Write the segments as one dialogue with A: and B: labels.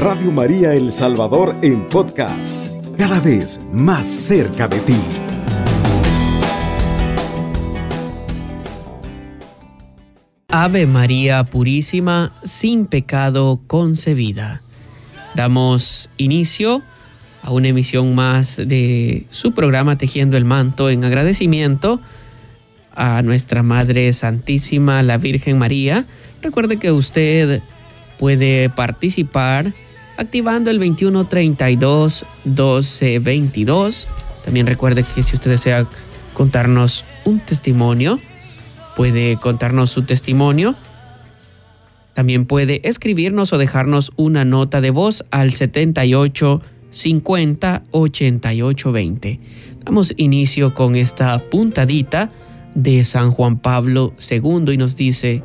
A: Radio María El Salvador en podcast, cada vez más cerca de ti.
B: Ave María Purísima, sin pecado concebida. Damos inicio a una emisión más de su programa Tejiendo el Manto en agradecimiento a nuestra Madre Santísima, la Virgen María. Recuerde que usted puede participar activando el 2132 1222. También recuerde que si usted desea contarnos un testimonio, puede contarnos su testimonio. También puede escribirnos o dejarnos una nota de voz al 78 50 88 20. Damos inicio con esta puntadita de San Juan Pablo II y nos dice,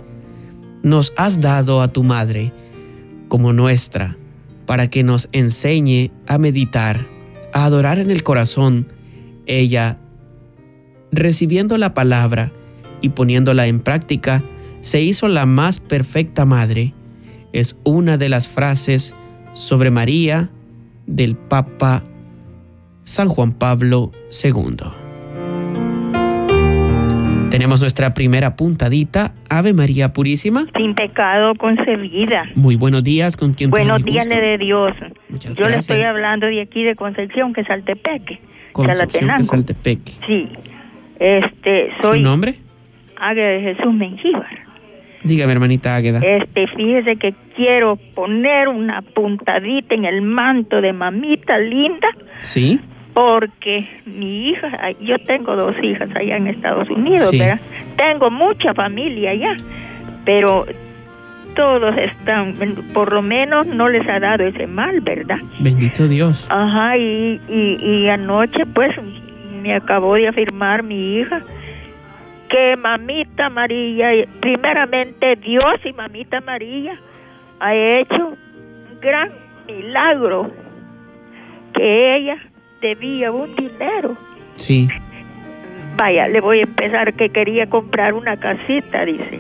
B: nos has dado a tu madre como nuestra, para que nos enseñe a meditar, a adorar en el corazón. Ella, recibiendo la palabra y poniéndola en práctica, se hizo la más perfecta madre. Es una de las frases sobre María del Papa San Juan Pablo II. Tenemos nuestra primera puntadita, Ave María Purísima.
C: Sin pecado concebida.
B: Muy buenos días, ¿con quién
C: Buenos días de Dios. Yo le estoy hablando de aquí de Concepción, que es Saltepeque.
B: Concepción, que es Saltepeque.
C: Sí. Este, soy...
B: ¿Su nombre?
C: Águeda de Jesús Mengíbar.
B: Dígame, hermanita Águeda.
C: Este, fíjese que quiero poner una puntadita en el manto de mamita linda.
B: Sí
C: porque mi hija, yo tengo dos hijas allá en Estados Unidos, ¿verdad? Tengo mucha familia allá, pero todos están, por lo menos no les ha dado ese mal, ¿verdad?
B: Bendito Dios.
C: Ajá, y, y, anoche pues me acabó de afirmar mi hija que mamita María, primeramente Dios y mamita María ha hecho un gran milagro que ella debía un dinero.
B: Sí.
C: Vaya, le voy a empezar que quería comprar una casita, dice,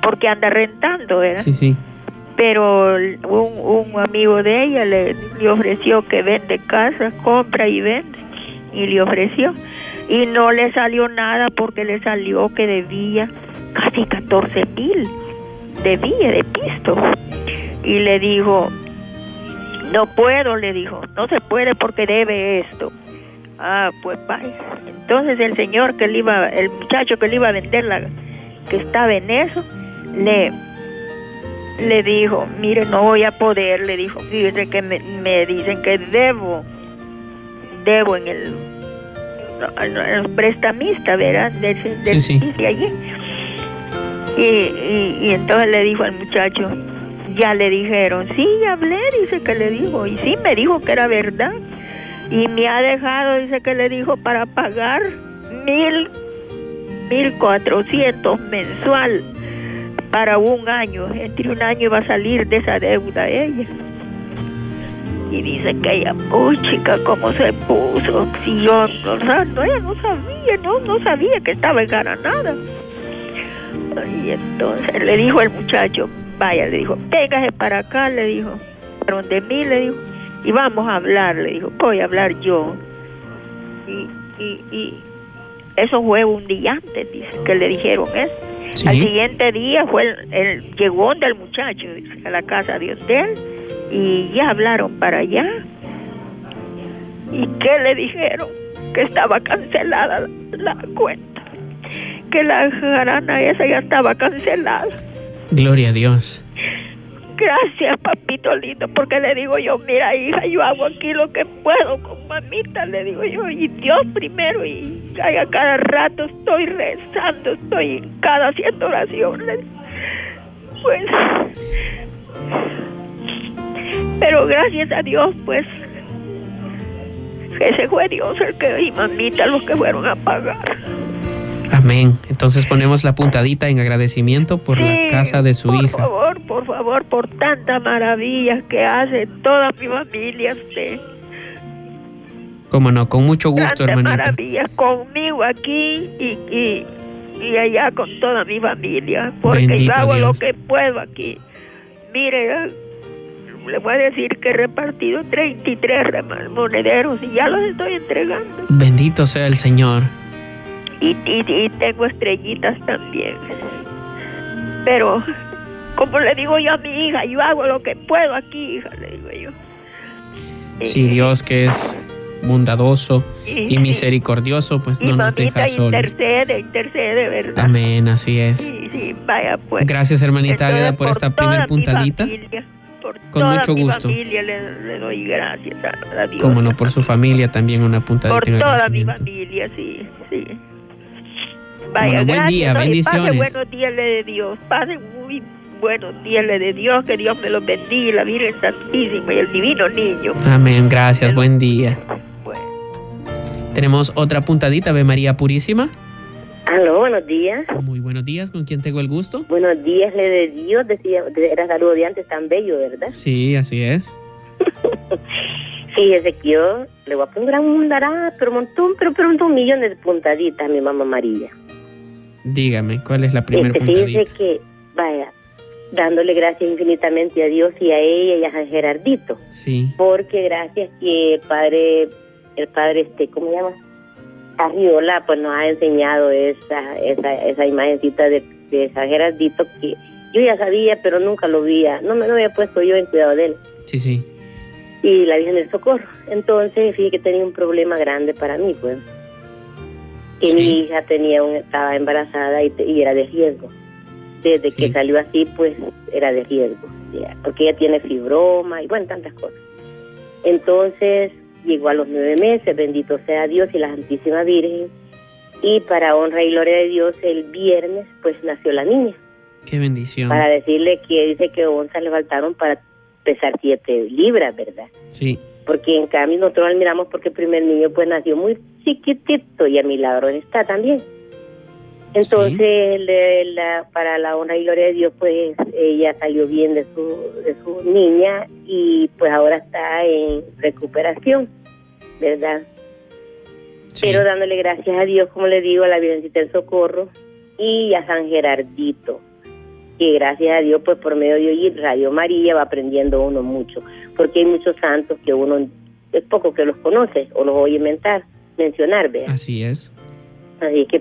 C: porque anda rentando, ¿verdad?
B: Sí, sí.
C: Pero un, un amigo de ella le, le ofreció que vende casa, compra y vende, y le ofreció. Y no le salió nada porque le salió que debía casi 14 mil, debía de pisto. Y le dijo, no puedo, le dijo, no se puede porque debe esto. Ah, pues vaya. Entonces el señor que le iba, el muchacho que le iba a vender la, que estaba en eso, le, le dijo, mire, no voy a poder, le dijo, fíjese que me, dicen que debo, debo en el, el prestamista, ¿verdad? De, de, allí. Y, y, y entonces le dijo al muchacho, ya le dijeron, sí, hablé, dice que le dijo, y sí, me dijo que era verdad. Y me ha dejado, dice que le dijo, para pagar mil, mil cuatrocientos mensual para un año. Entre un año iba a salir de esa deuda ella. Y dice que ella, uy chica, cómo se puso. Si yo no, ella no sabía, no, no sabía que estaba en nada. Y entonces le dijo el muchacho, vaya, le dijo, véngase para acá, le dijo, de mí, le dijo, y vamos a hablar, le dijo, voy a hablar yo. Y, y, y eso fue un día antes, dice, que le dijeron eso. Al siguiente día fue el, el llegó del muchacho, a la casa de hotel, y ya hablaron para allá. ¿Y qué le dijeron? Que estaba cancelada la, la cuenta, que la jarana esa ya estaba cancelada.
B: Gloria a Dios.
C: Gracias, papito lindo, porque le digo yo, mira, hija, yo hago aquí lo que puedo con mamita, le digo yo, y Dios primero, y a cada rato estoy rezando, estoy cada haciendo oraciones. Pues, pero gracias a Dios, pues, ese fue Dios el que, y mamita los que fueron a pagar.
B: Amén. Entonces ponemos la puntadita en agradecimiento por la casa de su hija.
C: Por favor, por favor, por tantas maravillas que hace toda mi familia usted.
B: Cómo no, con mucho gusto,
C: tantas
B: hermanita.
C: maravillas conmigo aquí y, y, allá con toda mi familia, porque yo hago lo que puedo aquí. Mire, le voy a decir que he repartido 33 monederos y ya los estoy entregando.
B: Bendito sea el Señor.
C: Y, y, tengo estrellitas también. Pero, como le digo yo a mi hija, yo hago lo que puedo aquí, hija, le digo yo.
B: Sí, Dios que es bondadoso y, misericordioso, pues no nos deja solos.
C: intercede, intercede, ¿verdad?
B: Amén, así es.
C: Sí, sí, vaya pues.
B: Gracias, hermanita Águeda, por, esta primera puntadita.
C: Con mucho gusto. Familia le, doy gracias a, Dios.
B: Como no, por su familia también una puntadita.
C: Por toda mi familia, sí, sí. Vaya,
B: buen día, bendiciones.
C: Pase buenos días le de Dios, pase muy buenos días le de Dios, que Dios me los bendiga, la Virgen Santísima y el Divino Niño.
B: Amén, gracias, buen día. Tenemos otra puntadita, Ave María Purísima.
D: Aló, buenos días.
B: Muy buenos días, ¿con quién tengo el gusto?
D: Buenos días, le de Dios, decía, era saludo de antes tan bello, ¿verdad?
B: Sí, así es.
D: Fíjese que yo le voy a poner un dará, pero un montón, pero, pero un millón de puntaditas a mi mamá María.
B: Dígame, ¿cuál es la primera este, puntadita?
D: Fíjese que, vaya, dándole gracias infinitamente a Dios y a ella y a Gerardito.
B: Sí.
D: Porque gracias que Padre el padre, este, ¿cómo se llama? Arriola, pues nos ha enseñado esa, esa, esa imagencita de, de Gerardito que yo ya sabía, pero nunca lo veía, no me lo había puesto yo en cuidado de él.
B: Sí, sí.
D: Y la Virgen del Socorro. Entonces, fíjate que tenía un problema grande para mí, pues. Que mi hija tenía un, estaba embarazada y, y era de riesgo. Desde que salió así, pues era de riesgo, porque ella tiene fibroma y bueno, tantas cosas. Entonces, llegó a los nueve meses, bendito sea Dios y la Santísima Virgen. Y para honra y gloria de Dios, el viernes, pues nació la niña.
B: Qué bendición.
D: Para decirle que dice que onzas le faltaron para pesar siete libras, ¿verdad?
B: Sí.
D: Porque en cambio nosotros admiramos porque el primer niño pues nació muy chiquitito y a milagro está también. Entonces, la, para la honra y gloria de Dios, pues ella salió bien de su, de su niña y pues ahora está en recuperación, ¿verdad? Pero dándole gracias a Dios, como le digo, a la Virgencita del Socorro y a San Gerardito, que gracias a Dios, pues por medio de Radio María va aprendiendo uno mucho, porque hay muchos santos que uno es poco que los conoce o los oye mentar, mencionar, ¿verdad?
B: Así es.
D: Así que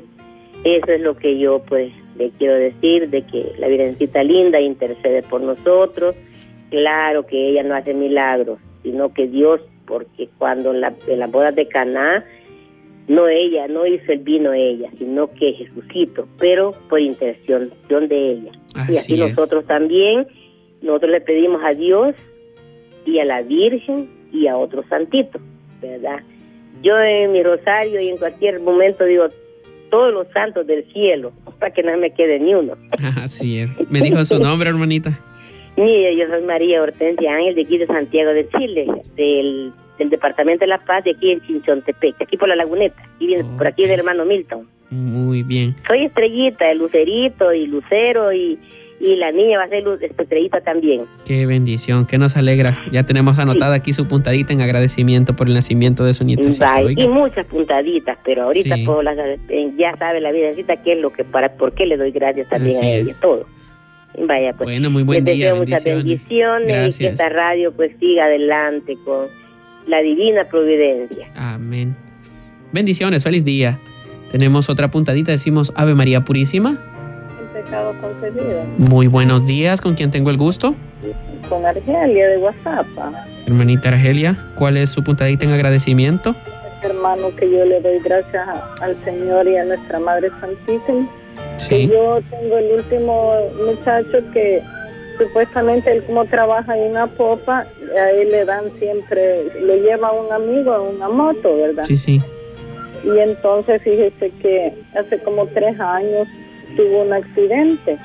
D: eso es lo que yo pues le quiero decir, de que la Virgencita Linda intercede por nosotros. Claro que ella no hace milagros, sino que Dios, porque cuando en, la, en las bodas de Caná, no ella, no hizo el vino ella, sino que Jesucito, pero por intercesión de ella. y así nosotros también, nosotros le pedimos a Dios y a la Virgen y a otros santitos, ¿verdad? Yo en mi rosario y en cualquier momento digo, todos los santos del cielo, para que no me quede ni uno.
B: Así es. ¿Me dijo su nombre, hermanita?
D: Mire, yo soy María Hortensia Ángel de aquí de Santiago de Chile, del, Departamento de La Paz, de aquí en Chinchontepec, aquí por la laguneta, y por aquí del hermano Milton.
B: Muy bien.
D: Soy estrellita, el lucerito y lucero y y la niña va a ser luz estrellita también.
B: Qué bendición, que nos alegra. Ya tenemos anotada aquí su puntadita en agradecimiento por el nacimiento de su nietecita.
D: Y muchas puntaditas, pero ahorita eh, ya sabe la vidacita qué es lo que para por qué le doy gracias también a ella, todo. Vaya, pues.
B: Bueno, muy buen
D: día.
B: Deseo
D: muchas bendiciones y que esta radio pues siga adelante con la divina providencia.
B: Amén. Bendiciones, feliz día. Tenemos otra puntadita, decimos Ave María Purísima
E: pecado concebido.
B: Muy buenos días, ¿con quién tengo el gusto?
E: Con Argelia de WhatsApp.
B: Hermanita Argelia, ¿cuál es su puntadita en agradecimiento?
E: Hermano, que yo le doy gracias al Señor y a nuestra Madre Santísima. Sí. yo tengo el último muchacho que supuestamente él como trabaja en una popa, a él le dan siempre, le lleva un amigo en una moto, ¿verdad?
B: Sí, sí.
E: Y entonces fíjese que hace como tres años tuvo un accidente.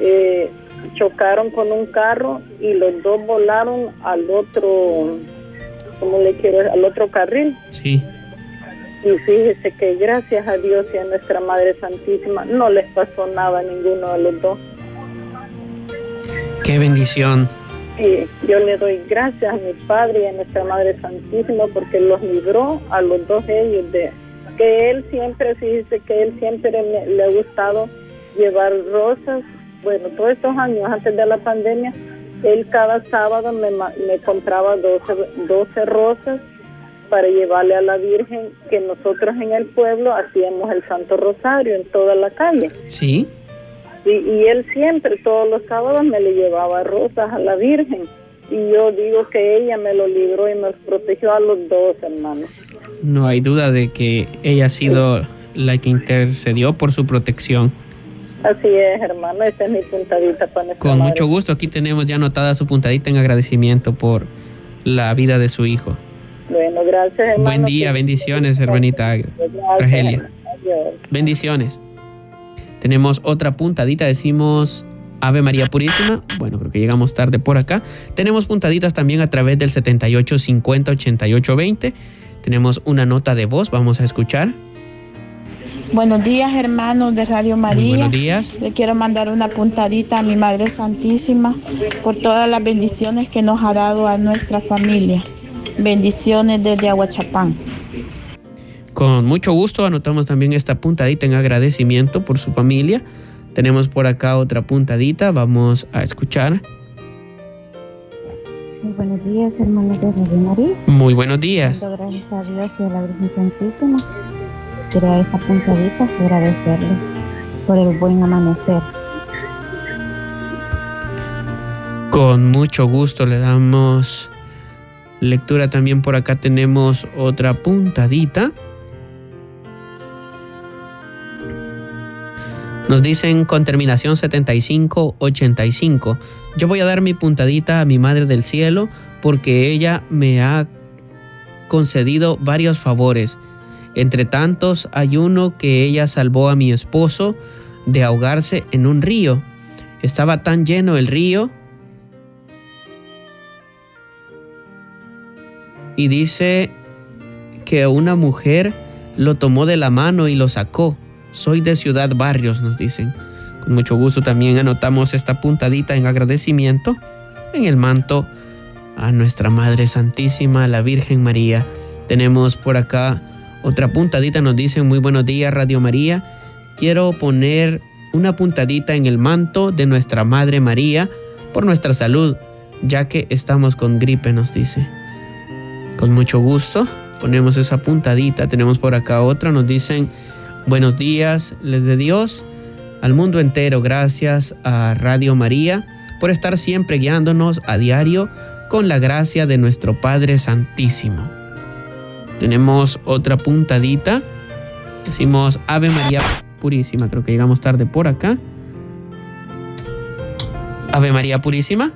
E: Eh, chocaron con un carro y los dos volaron al otro, como le quiero, al otro carril.
B: Sí.
E: Y fíjese que gracias a Dios y a nuestra Madre Santísima no les pasó nada a ninguno de los dos.
B: Qué bendición.
E: Sí, yo le doy gracias a mi Padre y a nuestra Madre Santísima porque los libró a los dos ellos de, que él siempre, fíjese que él siempre le ha gustado llevar rosas, bueno, todos estos años antes de la pandemia,
F: él cada sábado me, me compraba 12, 12 rosas para llevarle a la Virgen que nosotros en el pueblo hacíamos el Santo Rosario en toda la calle.
B: Sí.
F: Y, y él siempre, todos los sábados, me le llevaba rosas a la Virgen. Y yo digo que ella me lo libró y nos protegió a los dos hermanos.
B: No hay duda de que ella ha sido la que intercedió por su protección.
F: Así es, hermano, esa es mi puntadita para
B: Con mucho gusto, aquí tenemos ya anotada su puntadita en agradecimiento por la vida de su hijo.
F: Bueno, gracias, hermano.
B: Buen día, bendiciones, hermanita Argelia. Bendiciones. Tenemos otra puntadita, decimos Ave María Purísima. Bueno, creo que llegamos tarde por acá. Tenemos puntaditas también a través del 78 50 88 20. Tenemos una nota de voz, vamos a escuchar.
G: Buenos días, hermanos de Radio María.
B: buenos días.
G: Le quiero mandar una puntadita a mi Madre Santísima por todas las bendiciones que nos ha dado a nuestra familia. Bendiciones desde Aguachapán.
B: Con mucho gusto anotamos también esta puntadita en agradecimiento por su familia. Tenemos por acá otra puntadita, vamos a escuchar.
H: Muy buenos días, hermanos de Radio María.
B: Muy buenos días.
H: Gracias a Dios y a la Virgen Santísima. Quiero a esta puntadita agradecerle por el buen amanecer.
B: Con mucho gusto le damos lectura también por acá tenemos otra puntadita. Nos dicen con terminación 7585. Yo voy a dar mi puntadita a mi Madre del Cielo porque ella me ha concedido varios favores. Entre tantos hay uno que ella salvó a mi esposo de ahogarse en un río. Estaba tan lleno el río y dice que una mujer lo tomó de la mano y lo sacó. Soy de Ciudad Barrios, nos dicen. Con mucho gusto también anotamos esta puntadita en agradecimiento en el manto a nuestra Madre Santísima, la Virgen María. Tenemos por acá otra puntadita, nos dicen muy buenos días Radio María. Quiero poner una puntadita en el manto de nuestra Madre María por nuestra salud, ya que estamos con gripe, nos dice. Con mucho gusto ponemos esa puntadita. Tenemos por acá otra, nos dicen Buenos días, les de Dios, al mundo entero. Gracias a Radio María por estar siempre guiándonos a diario con la gracia de nuestro Padre Santísimo. Tenemos otra puntadita. Decimos Ave María Purísima. Creo que llegamos tarde por acá. Ave María Purísima.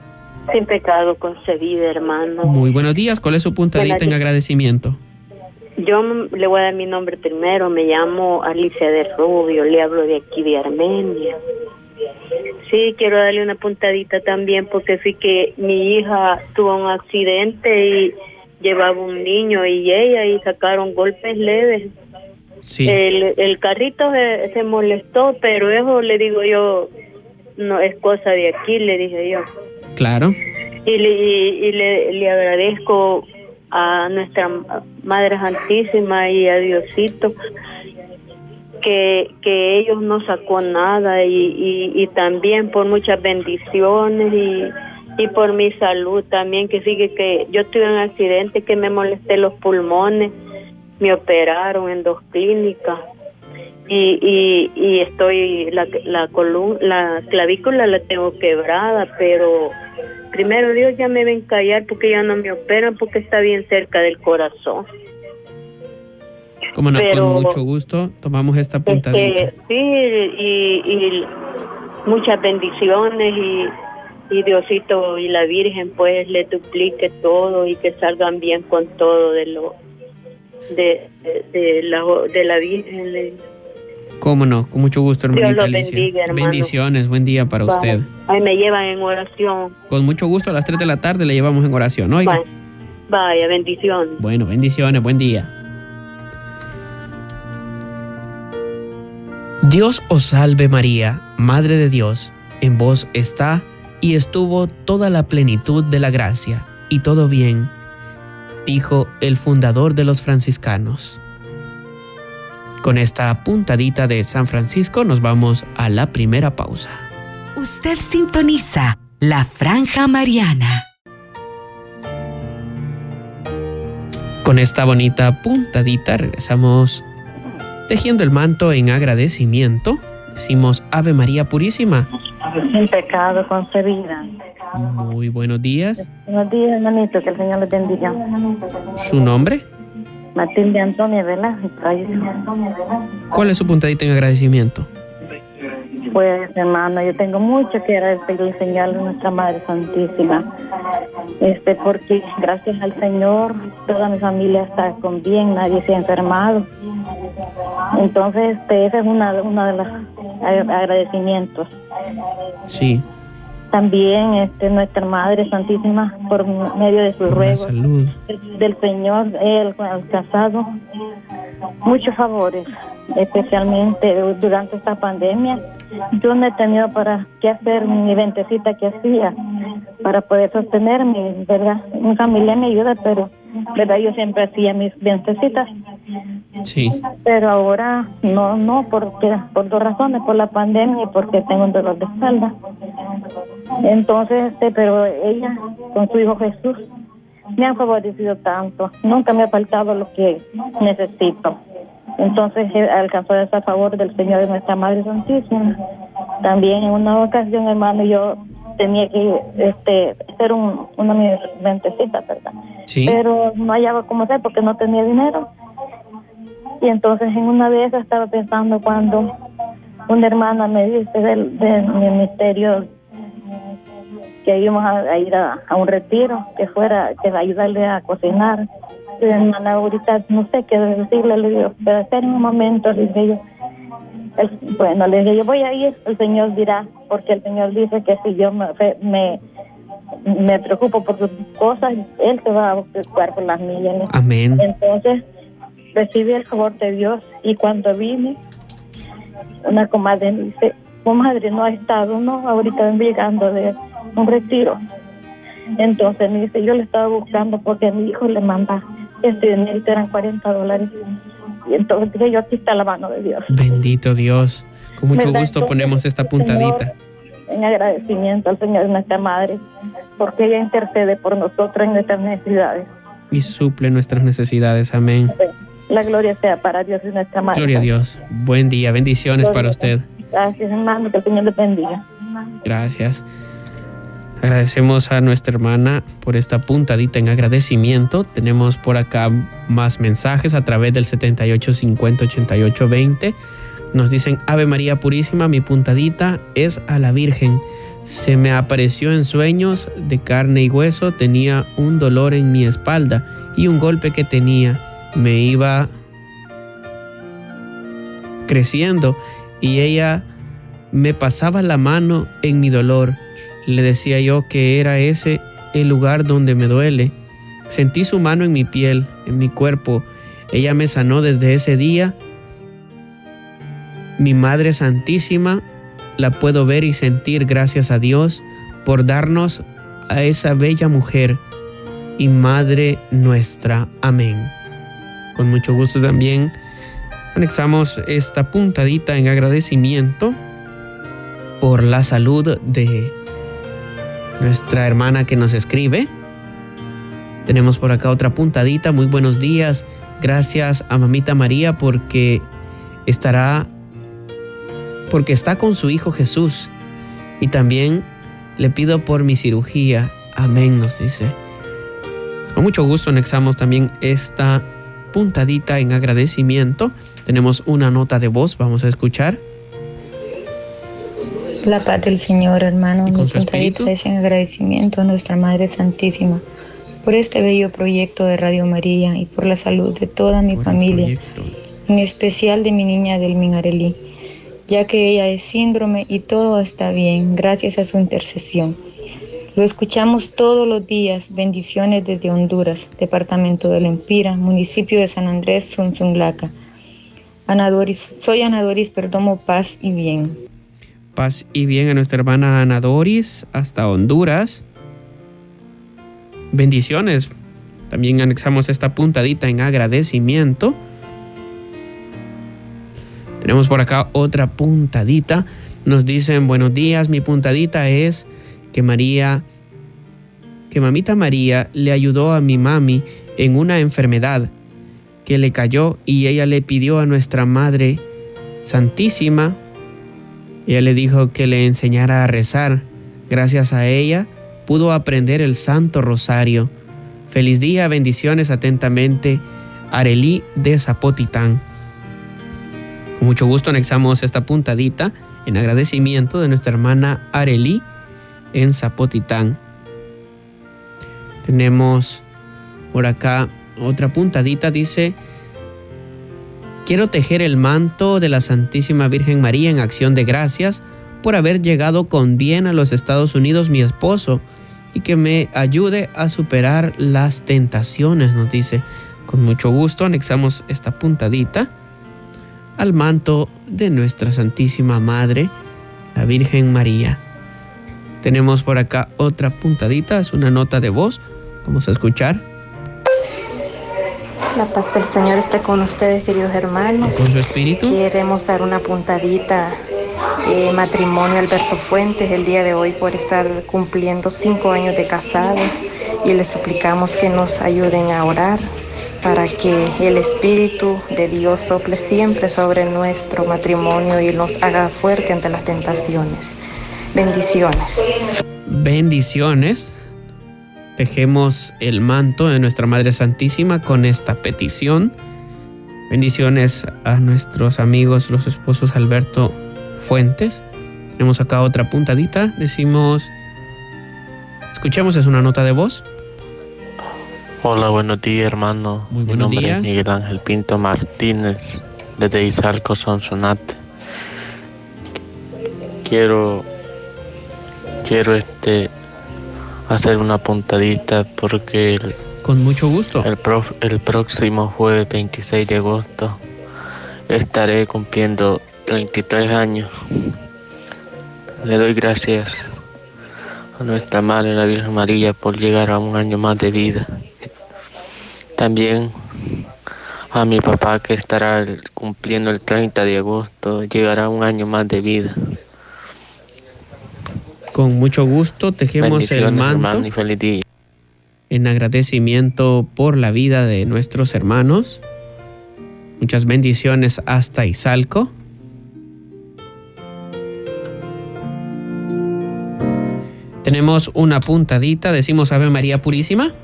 I: Sin pecado concebida, hermano.
B: Muy buenos días. ¿Cuál es su puntadita en agradecimiento?
I: Yo le voy a dar mi nombre primero, me llamo Alicia de Rubio, le hablo de aquí de Armenia. Sí, quiero darle una puntadita también porque sí que mi hija tuvo un accidente y llevaba un niño y ella y sacaron golpes leves.
B: Sí.
I: El, el carrito se, se molestó, pero eso le digo yo, no es cosa de aquí, le dije yo.
B: Claro.
I: Y le, y le, le agradezco a nuestra Madre Santísima y a Diosito que, que ellos no sacó nada y, y, también por muchas bendiciones y, y por mi salud también que sigue que yo tuve un accidente que me molesté los pulmones me operaron en dos clínicas y, y, y estoy la la columna la clavícula la tengo quebrada pero primero Dios ya me ven callar porque ya no me operan porque está bien cerca del corazón.
B: Como no, con mucho gusto tomamos esta puntadita.
I: sí, y, muchas bendiciones y, y Diosito y la Virgen pues le duplique todo y que salgan bien con todo de lo de, de, la, de la Virgen.
B: Cómo no, con mucho gusto, hermanita Alicia. Bendiciones, buen día para usted.
I: Ahí me llevan en oración.
B: Con mucho gusto, a las 3 de la tarde le llevamos en oración, Oiga.
I: Vaya, bendiciones.
B: Bueno, bendiciones, buen día. Dios os salve María, Madre de Dios, en vos está y estuvo toda la plenitud de la gracia, y todo bien, dijo el fundador de los franciscanos. Con esta puntadita de San Francisco nos vamos a la primera pausa.
J: Usted sintoniza La Franja Mariana.
B: Con esta bonita puntadita regresamos tejiendo el manto en agradecimiento. Decimos Ave María Purísima.
F: Sin pecado concebida.
B: Muy buenos días.
F: Buenos días, hermanito, que el Señor les bendiga.
B: ¿Su nombre?
F: Matilde Antonia Velázquez.
B: ¿Cuál es su puntadita en agradecimiento?
F: Pues, hermano, yo tengo mucho que agradecerle, Señor, a nuestra Madre Santísima. Este, porque gracias al Señor, toda mi familia está con bien, nadie se ha enfermado. Entonces, este, ese es una, una de los agradecimientos.
B: Sí.
F: También este, nuestra Madre Santísima, por medio de su ruego
B: salud.
F: del Señor, Él ha alcanzado muchos favores, especialmente durante esta pandemia. Yo no he tenido para qué hacer mi ventecita que hacía para poder sostenerme, ¿verdad? Mi familia me ayuda, pero, ¿verdad? Yo siempre hacía mis ventecitas.
B: Sí.
F: Pero ahora no, no, porque por dos razones, por la pandemia y porque tengo un dolor de espalda. Entonces, este, pero ella con su hijo Jesús me han favorecido tanto. Nunca me ha faltado lo que necesito. Entonces alcanzó ese favor del Señor de nuestra Madre Santísima. También en una ocasión, hermano, yo tenía que este, hacer un, una mentecita, ¿verdad?
B: Sí.
F: Pero no hallaba cómo hacer porque no tenía dinero. Y entonces en una vez estaba pensando cuando una hermana me dice del, del ministerio que íbamos a, ir a, un retiro, que fuera, que ayudarle a cocinar. Hermana, ahorita no sé qué decirle, le digo, pero espera un momento, le dije yo. bueno, le dije, yo voy a ir, el Señor dirá, porque el Señor dice que si yo me, me, me preocupo por sus cosas, Él se va a preocupar por las mías.
B: Amén.
F: Entonces, recibí el favor de Dios y cuando vine, una comadre me dice, comadre, no ha estado, no, ahorita vengo llegando de un retiro. Entonces me dice, yo le estaba buscando porque mi hijo le manda este eran 40 dólares. Y entonces dije, yo aquí está la mano de Dios.
B: Bendito Dios. Con mucho gusto ponemos esta puntadita.
F: en agradecimiento al Señor nuestra Madre, porque ella intercede por nosotros en nuestras necesidades.
B: Y suple nuestras necesidades. Amén.
F: La gloria sea para Dios y nuestra Madre.
B: Gloria a Dios. Buen día. Bendiciones para usted.
F: Gracias, hermano. Que el Señor le bendiga.
B: Gracias. Agradecemos a nuestra hermana por esta puntadita en agradecimiento. Tenemos por acá más mensajes a través del 78508820. Nos dicen, Ave María Purísima, mi puntadita es a la Virgen. Se me apareció en sueños de carne y hueso, tenía un dolor en mi espalda y un golpe que tenía me iba creciendo y ella me pasaba la mano en mi dolor le decía yo que era ese el lugar donde me duele. Sentí su mano en mi piel, en mi cuerpo. Ella me sanó desde ese día. Mi Madre Santísima la puedo ver y sentir gracias a Dios por darnos a esa bella mujer y Madre nuestra. Amén. Con mucho gusto también anexamos esta puntadita en agradecimiento por la salud de nuestra hermana que nos escribe. Tenemos por acá otra puntadita. Muy buenos días. Gracias a mamita María porque estará, porque está con su Hijo Jesús. Y también le pido por mi cirugía. Amén, nos dice. Con mucho gusto anexamos también esta puntadita en agradecimiento. Tenemos una nota de voz, vamos a escuchar.
K: La paz del Señor, hermano. Mi puntadita es en agradecimiento a nuestra Madre Santísima por este bello proyecto de Radio María y por la salud de toda mi familia, en especial de mi niña del Minarelí, ya que ella es síndrome y todo está bien gracias a su intercesión. Lo escuchamos todos los días. Bendiciones desde Honduras, departamento del Empira, municipio de San Andrés, Sunzunglaca. Ana soy Ana Doris Perdomo Paz y Bien.
B: Paz y bien a nuestra hermana Ana Doris hasta Honduras. Bendiciones. También anexamos esta puntadita en agradecimiento. Tenemos por acá otra puntadita. Nos dicen buenos días. Mi puntadita es que María, que mamita María le ayudó a mi mami en una enfermedad que le cayó y ella le pidió a nuestra Madre Santísima, ella le dijo que le enseñara a rezar. Gracias a ella pudo aprender el Santo Rosario. Feliz día, bendiciones atentamente, Arelí de Zapotitán. Con mucho gusto anexamos esta puntadita en agradecimiento de nuestra hermana Arelí en Zapotitán. Tenemos por acá otra puntadita, dice, quiero tejer el manto de la Santísima Virgen María en acción de gracias por haber llegado con bien a los Estados Unidos mi esposo y que me ayude a superar las tentaciones, nos dice. Con mucho gusto anexamos esta puntadita al manto de nuestra Santísima Madre, la Virgen María. Tenemos por acá otra puntadita, es una nota de voz, vamos a escuchar.
L: La paz del Señor esté con ustedes, queridos hermanos.
B: Con su espíritu.
L: Queremos dar una puntadita eh, matrimonio Alberto Fuentes el día de hoy por estar cumpliendo cinco años de casado y les suplicamos que nos ayuden a orar para que el Espíritu de Dios sople siempre sobre nuestro matrimonio y nos haga fuerte ante las tentaciones. Bendiciones.
B: Bendiciones. Tejemos el manto de nuestra Madre Santísima con esta petición. Bendiciones a nuestros amigos, los esposos Alberto Fuentes. Tenemos acá otra puntadita. Decimos, escuchemos, es una nota de voz.
M: Hola, buenos días, hermano.
B: Muy
M: Mi nombre es Miguel Ángel Pinto Martínez, desde Izalco, Sonsonate. Quiero, quiero este hacer una puntadita porque el,
B: con mucho gusto
M: el, el próximo jueves 26 de agosto estaré cumpliendo 33 años. Le doy gracias a nuestra Madre la Virgen María por llegar a un año más de vida. También a mi papá que estará cumpliendo el 30 de agosto, llegará un año más de vida.
B: Con mucho gusto tejemos el manto en agradecimiento por la vida de nuestros hermanos. Muchas bendiciones hasta Izalco. Tenemos una puntadita, decimos Ave María Purísima.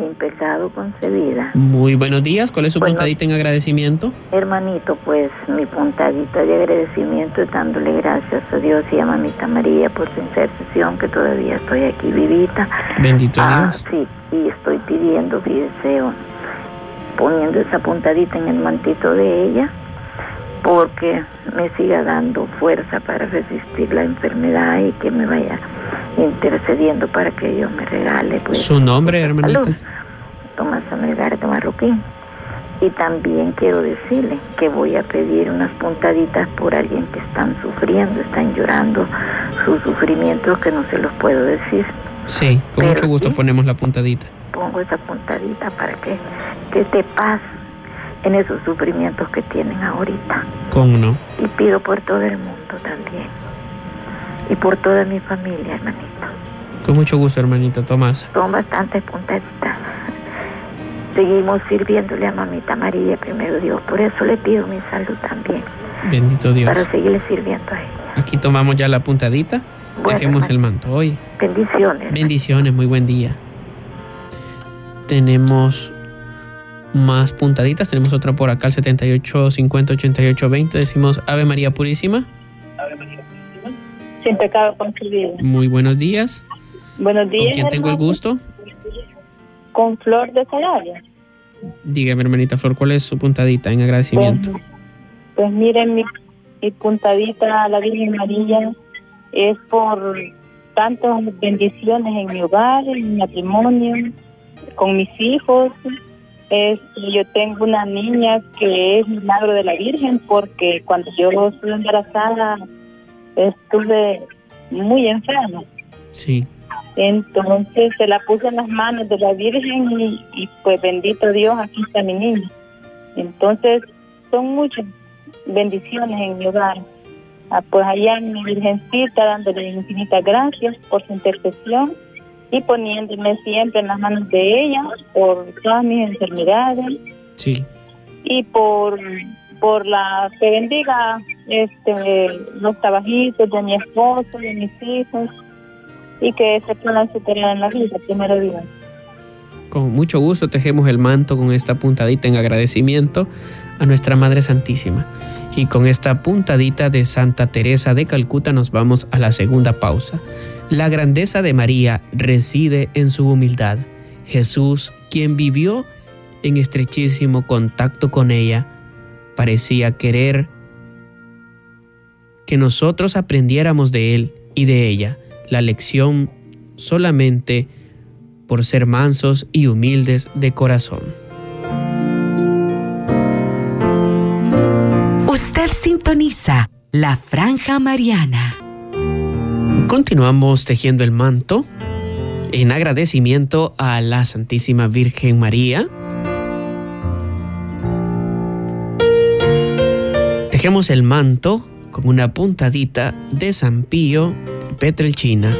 N: Sin pecado concebida.
B: Muy buenos días, ¿cuál es su puntadita en agradecimiento?
N: Hermanito, pues mi puntadita de agradecimiento es dándole gracias a Dios y a Mamita María por su intercesión, que todavía estoy aquí vivita.
B: Bendito
N: ah,
B: Dios.
N: Sí, y estoy pidiendo deseo, poniendo esa puntadita en el mantito de ella, porque me siga dando fuerza para resistir la enfermedad y que me vaya intercediendo para que Dios me regale. Pues,
B: ¿Su nombre, hermanita? Salud.
N: Tomás Samuel Marroquín. Y también quiero decirle que voy a pedir unas puntaditas por alguien que están sufriendo, están llorando sus sufrimientos que no se los puedo decir.
B: Sí, con mucho gusto ponemos la puntadita.
N: Pongo esa puntadita para que, que te paz en esos sufrimientos que tienen ahorita.
B: ¿Cómo no?
N: Y pido por todo el mundo también y por toda mi familia, hermanito.
B: Con mucho gusto, hermanito Tomás.
N: Son bastantes puntaditas. Seguimos sirviéndole a mamita María, primero Dios. Por eso le pido mi salud también.
B: Bendito Dios.
N: Para seguirle sirviendo a ella.
B: Aquí tomamos ya la puntadita. Dejemos el manto hoy.
N: Bendiciones.
B: Bendiciones, muy buen día. Tenemos más puntaditas. Tenemos otra por acá, el 78 50 88 20. Decimos Ave María Purísima.
O: Sin pecado.
B: Muy buenos días.
O: Buenos días.
B: ¿Con quién tengo el gusto?
O: Con Flor de Salaria.
B: Dígame, hermanita Flor, ¿cuál es su puntadita en agradecimiento?
O: Pues, pues miren, mi, mi, puntadita a la Virgen María es por tantas bendiciones en mi hogar, en mi matrimonio, con mis hijos. Es, yo tengo una niña que es milagro de la Virgen porque cuando yo estuve embarazada estuve muy enferma.
B: Sí.
O: Entonces se la puse en las manos de la Virgen y, pues bendito Dios, aquí está mi niña. Entonces son muchas bendiciones en mi hogar. pues allá mi Virgencita, dándole infinitas gracias por su intercesión y poniéndome siempre en las manos de ella por todas mis enfermedades.
B: Sí.
O: Y por, por la que bendiga este, los trabajitos de mi esposo, de mis hijos y que se puedan superar en la vida, primero Dios.
B: Con mucho gusto tejemos el manto con esta puntadita en agradecimiento a nuestra Madre Santísima. Y con esta puntadita de Santa Teresa de Calcuta nos vamos a la segunda pausa. La grandeza de María reside en su humildad. Jesús, quien vivió en estrechísimo contacto con ella, parecía querer que nosotros aprendiéramos de él y de ella la lección solamente por ser mansos y humildes de corazón.
J: Usted sintoniza la franja mariana.
B: Continuamos tejiendo el manto en agradecimiento a la Santísima Virgen María. Tejemos el manto una puntadita de San Pío Petrelchina.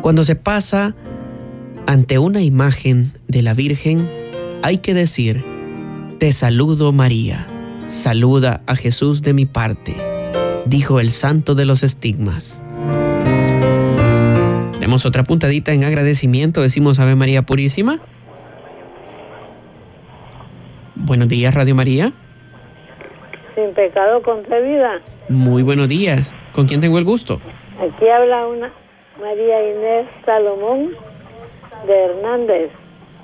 B: Cuando se pasa ante una imagen de la Virgen, hay que decir, Te saludo María, saluda a Jesús de mi parte, dijo el santo de los estigmas. Tenemos otra puntadita en agradecimiento, decimos Ave María Purísima. Buenos días, Radio María.
P: Sin pecado concebida.
B: Muy buenos días. ¿Con quién tengo el gusto?
P: Aquí habla una María Inés Salomón de Hernández.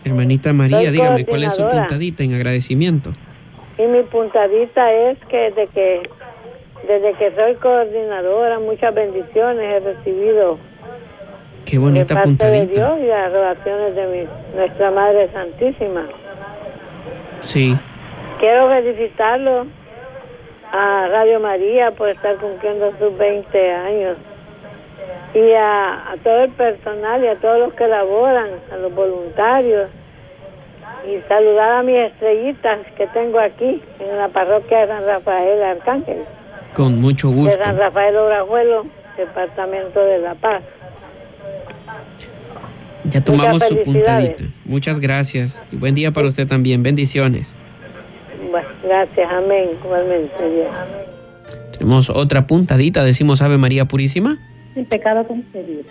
B: Hermanita María, dígame, ¿cuál es su puntadita en agradecimiento?
P: Y mi puntadita es que desde que desde que soy coordinadora, muchas bendiciones he recibido.
B: Qué bonita
P: de parte
B: puntadita.
P: de Dios y las relaciones de mi, nuestra Madre Santísima.
B: Sí.
P: Quiero felicitarlo a Radio María por estar cumpliendo sus 20 años y a, a todo el personal y a todos los que laboran, a los voluntarios y saludar a mis estrellitas que tengo aquí en la parroquia de San Rafael Arcángel,
B: Con mucho
P: de
B: gusto.
P: San Rafael Obrajuelo, departamento de La Paz.
B: Ya tomamos su puntadita. Muchas gracias. Y buen día para usted también. Bendiciones.
P: Bueno, gracias, amén, igualmente. Dios.
B: Tenemos otra puntadita. Decimos Ave María Purísima.
Q: Sin pecado concebida.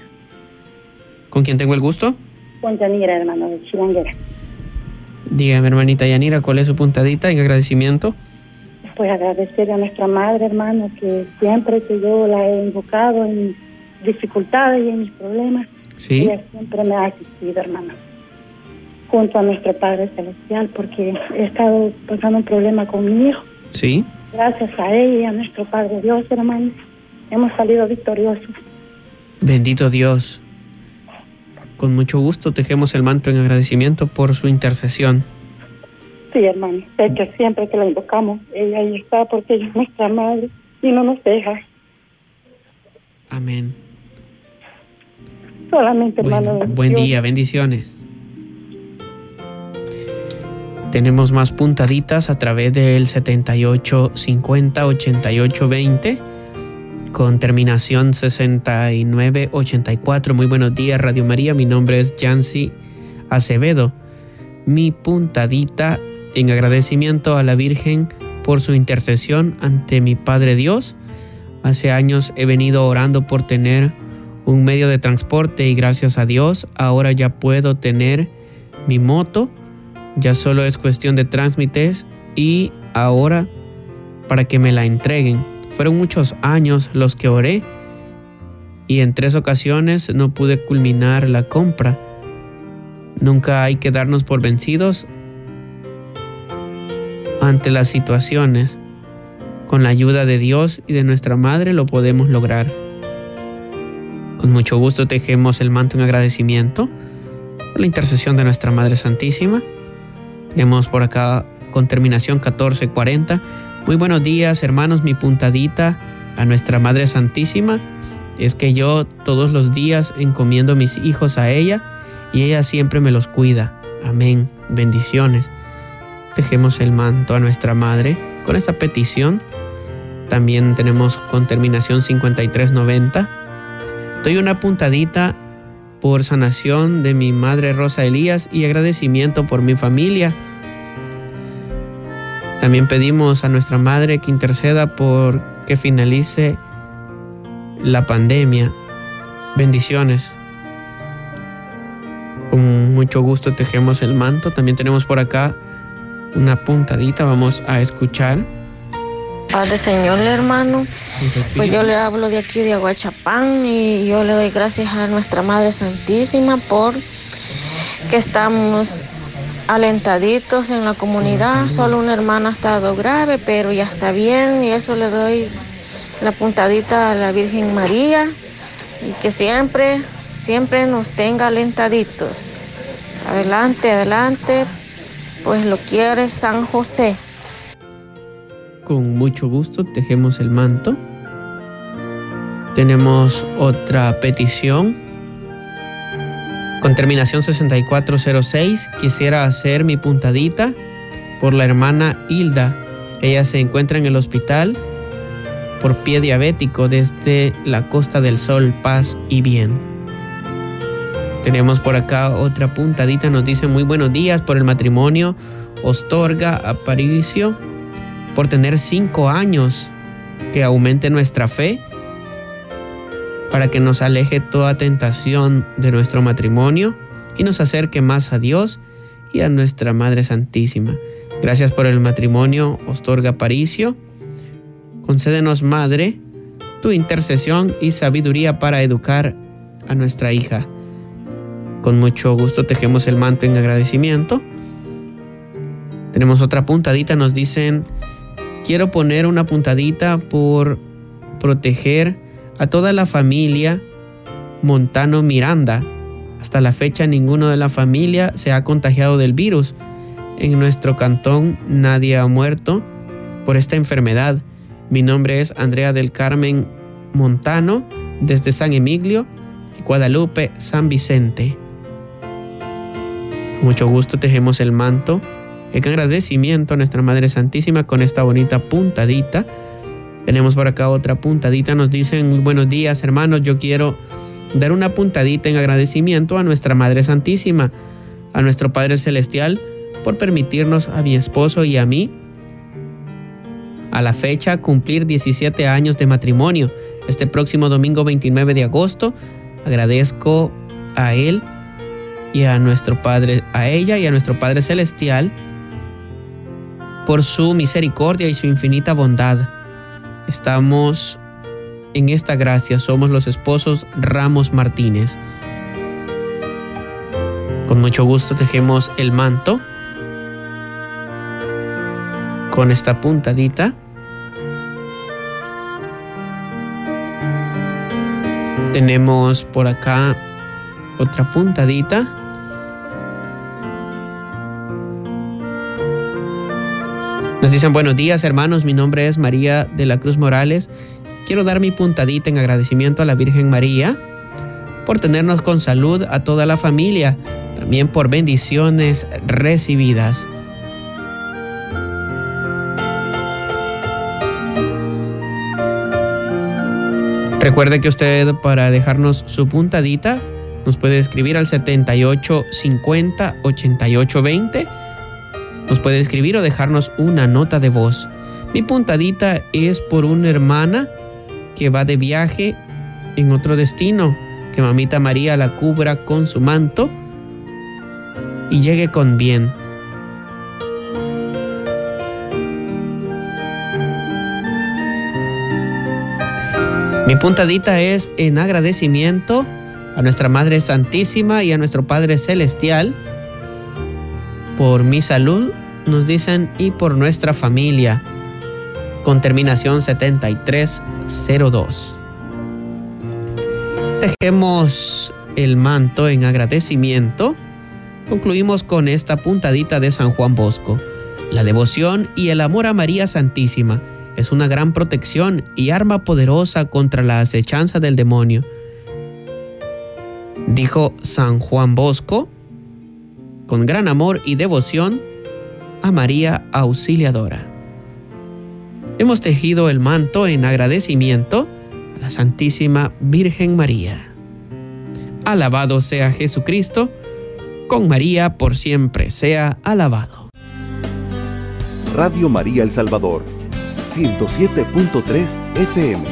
B: ¿Con quién tengo el gusto?
Q: Con Yanira, hermano, de Chilanguera.
B: Dígame, hermanita Yanira, ¿cuál es su puntadita en agradecimiento?
Q: Pues agradecerle a nuestra madre, hermano, que siempre que yo la he invocado en dificultades y en mis problemas,
B: Sí.
Q: ella siempre me ha asistido, hermano. Junto a nuestro Padre Celestial, porque he estado pasando un problema con mi hijo.
B: Sí.
Q: Gracias a ella y a nuestro Padre Dios, hermano, hemos salido victoriosos.
B: Bendito Dios. Con mucho gusto tejemos el manto en agradecimiento por su intercesión.
Q: Sí, hermano, sé que siempre que la invocamos, ella ahí está porque ella es nuestra madre y no nos deja.
B: Amén.
Q: Solamente, hermano.
B: Buen
Q: Dios.
B: día, bendiciones. Tenemos más puntaditas a través del 7850-8820 con terminación 6984. Muy buenos días, Radio María. Mi nombre es Yancy Acevedo. Mi puntadita en agradecimiento a la Virgen por su intercesión ante mi Padre Dios. Hace años he venido orando por tener un medio de transporte y gracias a Dios ahora ya puedo tener mi moto. Ya solo es cuestión de trámites y ahora para que me la entreguen. Fueron muchos años los que oré y en tres ocasiones no pude culminar la compra. Nunca hay que darnos por vencidos ante las situaciones. Con la ayuda de Dios y de nuestra Madre lo podemos lograr. Con mucho gusto tejemos el manto en agradecimiento por la intercesión de nuestra Madre Santísima. Tenemos por acá con terminación 1440. Muy buenos días, hermanos. Mi puntadita a nuestra Madre Santísima es que yo todos los días encomiendo mis hijos a ella y ella siempre me los cuida. Amén. Bendiciones. Tejemos el manto a nuestra Madre con esta petición También tenemos con terminación 5390. Doy una puntadita por sanación de mi madre Rosa Elías y agradecimiento por mi familia. También pedimos a nuestra madre que interceda por que finalice la pandemia. Bendiciones. Con mucho gusto tejemos el manto. También tenemos por acá una puntadita. Vamos a escuchar.
R: Padre Señor, hermano. Pues yo le hablo de aquí de Aguachapán y yo le doy gracias a nuestra Madre Santísima por que estamos alentaditos en la comunidad. Solo una hermana ha estado grave, pero ya está bien y eso le doy la puntadita a la Virgen María y que siempre, siempre nos tenga alentaditos. Adelante, adelante, pues lo quiere San José.
B: Con mucho gusto tejemos el manto. Tenemos otra petición. Con terminación 6406 quisiera hacer mi puntadita por la hermana Hilda. Ella se encuentra en el hospital por pie diabético desde la Costa del Sol, paz y bien. Tenemos por acá otra puntadita, nos dice muy buenos días por el matrimonio Ostorga Aparicio por tener cinco años, que aumente nuestra fe, para que nos aleje toda tentación de nuestro matrimonio y nos acerque más a Dios y a nuestra Madre Santísima. Gracias por el matrimonio, Ostorga Paricio. Concédenos, Madre, tu intercesión y sabiduría para educar a nuestra hija. Con mucho gusto tejemos el manto en agradecimiento. Tenemos otra puntadita, nos dicen quiero poner una puntadita por proteger a toda la familia Montano Miranda. Hasta la fecha ninguno de la familia se ha contagiado del virus. En nuestro cantón nadie ha muerto por esta enfermedad. Mi nombre es Andrea del Carmen Montano desde San Emilio, Guadalupe, San Vicente. Con mucho gusto tejemos el manto en agradecimiento a nuestra Madre Santísima con esta bonita puntadita. Tenemos por acá otra puntadita. Nos dicen, buenos días hermanos, yo quiero dar una puntadita en agradecimiento a nuestra Madre Santísima, a nuestro Padre Celestial, por permitirnos a mi esposo y a mí a la fecha cumplir 17 años de matrimonio. Este próximo domingo 29 de agosto agradezco a él y a nuestro Padre, a ella y a nuestro Padre Celestial por su misericordia y su infinita bondad. Estamos en esta gracia, somos los esposos Ramos Martínez. Con mucho gusto tejemos el manto con esta puntadita. Tenemos por acá otra puntadita. Nos dicen buenos días hermanos, mi nombre es María de la Cruz Morales. Quiero dar mi puntadita en agradecimiento a la Virgen María por tenernos con salud a toda la familia, también por bendiciones recibidas. Recuerde que usted para dejarnos su puntadita nos puede escribir al 78 50 88 20 nos puede escribir o dejarnos una nota de voz. Mi puntadita es por una hermana que va de viaje en otro destino. Que mamita María la cubra con su manto y llegue con bien. Mi puntadita es en agradecimiento a nuestra Madre Santísima y a nuestro Padre Celestial por mi salud, nos dicen, y por nuestra familia, con terminación 7302. Tejemos el manto en agradecimiento. Concluimos con esta puntadita de San Juan Bosco. La devoción y el amor a María Santísima es una gran protección y arma poderosa contra la acechanza del demonio. Dijo San Juan Bosco, con gran amor y devoción a María Auxiliadora. hemos tejido el manto en agradecimiento a la Santísima Virgen María. Alabado sea Jesucristo, con María por siempre sea alabado.
A: Radio María El Salvador, 107.3 FM,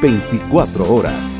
A: 24 horas.